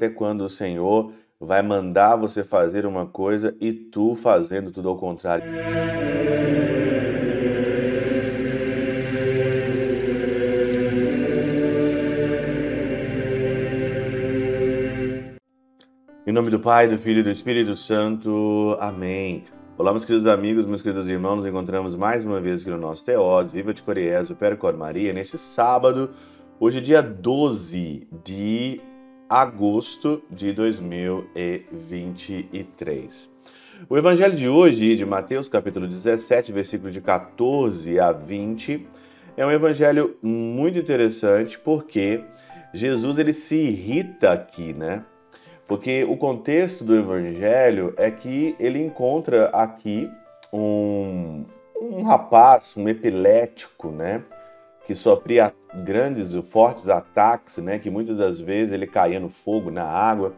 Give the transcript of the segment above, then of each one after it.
até quando o Senhor vai mandar você fazer uma coisa e tu fazendo tudo ao contrário. Em nome do Pai, do Filho e do Espírito Santo. Amém. Olá, meus queridos amigos, meus queridos irmãos, nos encontramos mais uma vez aqui no nosso Teós, Viva de Coriés, o Percor Maria, neste sábado, hoje dia 12 de agosto de 2023. O evangelho de hoje, de Mateus capítulo 17, versículo de 14 a 20, é um evangelho muito interessante porque Jesus ele se irrita aqui, né? Porque o contexto do evangelho é que ele encontra aqui um, um rapaz, um epilético, né? Que sofria grandes e fortes ataques, né? Que muitas das vezes ele caía no fogo, na água.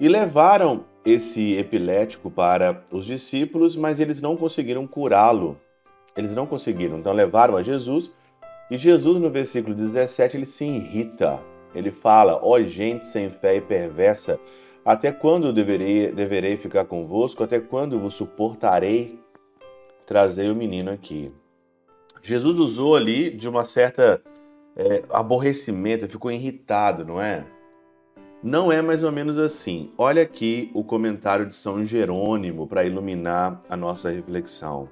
E levaram esse epilético para os discípulos, mas eles não conseguiram curá-lo. Eles não conseguiram. Então levaram a Jesus. E Jesus, no versículo 17, ele se irrita. Ele fala: Ó oh, gente sem fé e perversa até quando deverei, deverei ficar convosco? Até quando vos suportarei? trazer o menino aqui. Jesus usou ali de uma certa é, aborrecimento, ficou irritado, não é? Não é mais ou menos assim. Olha aqui o comentário de São Jerônimo para iluminar a nossa reflexão.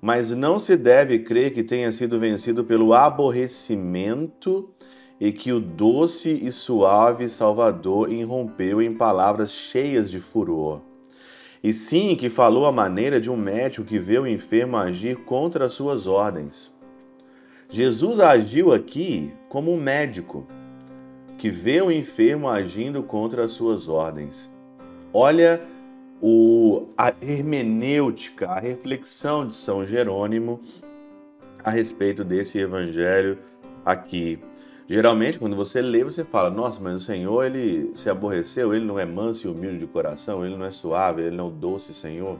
Mas não se deve crer que tenha sido vencido pelo aborrecimento e que o doce e suave Salvador irrompeu em palavras cheias de furor. E sim que falou a maneira de um médico que vê o enfermo agir contra as suas ordens. Jesus agiu aqui como um médico que vê o enfermo agindo contra as suas ordens. Olha o, a hermenêutica, a reflexão de São Jerônimo a respeito desse evangelho aqui. Geralmente, quando você lê, você fala: Nossa, mas o Senhor, ele se aborreceu, ele não é manso e humilde de coração, ele não é suave, ele não é doce Senhor.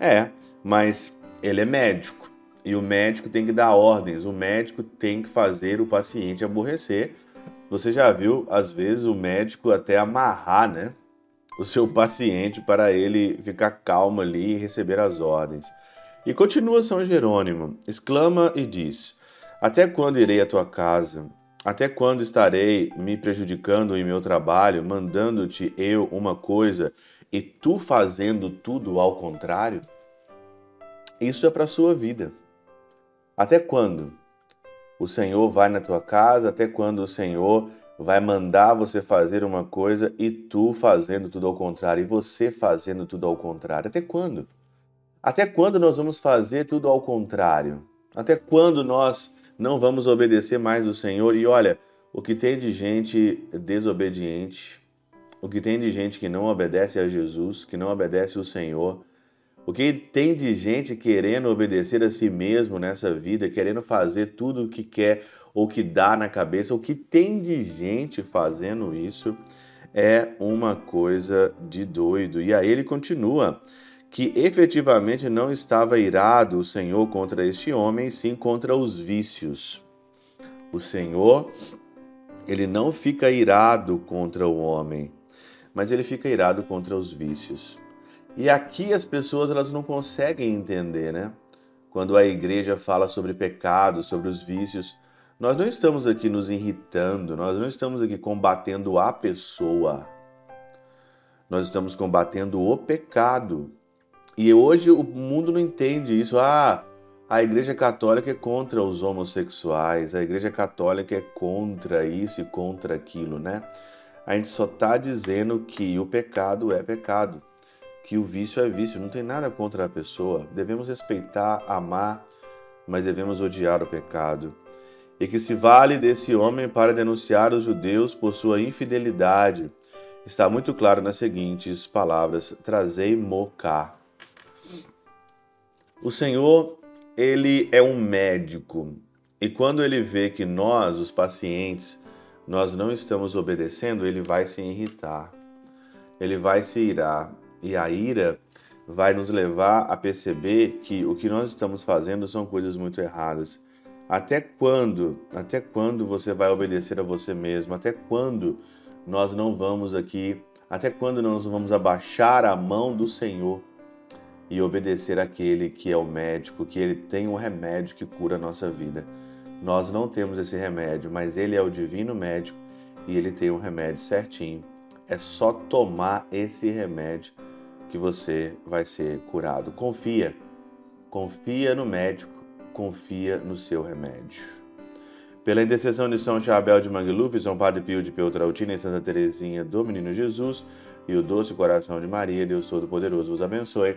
É, mas ele é médico e o médico tem que dar ordens, o médico tem que fazer o paciente aborrecer. Você já viu, às vezes, o médico até amarrar, né? O seu paciente para ele ficar calmo ali e receber as ordens. E continua São Jerônimo, exclama e diz: Até quando irei à tua casa? Até quando estarei me prejudicando em meu trabalho, mandando-te eu uma coisa e tu fazendo tudo ao contrário? Isso é para a sua vida. Até quando o Senhor vai na tua casa? Até quando o Senhor vai mandar você fazer uma coisa e tu fazendo tudo ao contrário? E você fazendo tudo ao contrário? Até quando? Até quando nós vamos fazer tudo ao contrário? Até quando nós não vamos obedecer mais o Senhor. E olha, o que tem de gente desobediente, o que tem de gente que não obedece a Jesus, que não obedece o Senhor, o que tem de gente querendo obedecer a si mesmo nessa vida, querendo fazer tudo o que quer ou que dá na cabeça, o que tem de gente fazendo isso é uma coisa de doido. E aí ele continua que efetivamente não estava irado o Senhor contra este homem, sim contra os vícios. O Senhor, ele não fica irado contra o homem, mas ele fica irado contra os vícios. E aqui as pessoas elas não conseguem entender, né? Quando a igreja fala sobre pecado, sobre os vícios, nós não estamos aqui nos irritando, nós não estamos aqui combatendo a pessoa. Nós estamos combatendo o pecado. E hoje o mundo não entende isso. Ah, a Igreja Católica é contra os homossexuais, a Igreja Católica é contra isso e contra aquilo, né? A gente só está dizendo que o pecado é pecado, que o vício é vício, não tem nada contra a pessoa. Devemos respeitar, amar, mas devemos odiar o pecado. E que se vale desse homem para denunciar os judeus por sua infidelidade. Está muito claro nas seguintes palavras: trazei-mo. O Senhor, ele é um médico e quando ele vê que nós, os pacientes, nós não estamos obedecendo, ele vai se irritar, ele vai se irar e a ira vai nos levar a perceber que o que nós estamos fazendo são coisas muito erradas. Até quando? Até quando você vai obedecer a você mesmo? Até quando nós não vamos aqui, até quando nós vamos abaixar a mão do Senhor e obedecer aquele que é o médico, que ele tem um remédio que cura a nossa vida. Nós não temos esse remédio, mas ele é o divino médico e ele tem um remédio certinho. É só tomar esse remédio que você vai ser curado. Confia. Confia no médico, confia no seu remédio. Pela intercessão de São Chabel de Mangluf, São Padre Pio de Peutrautina e Santa Teresinha do Menino Jesus e o doce coração de Maria, Deus Todo-Poderoso vos abençoe.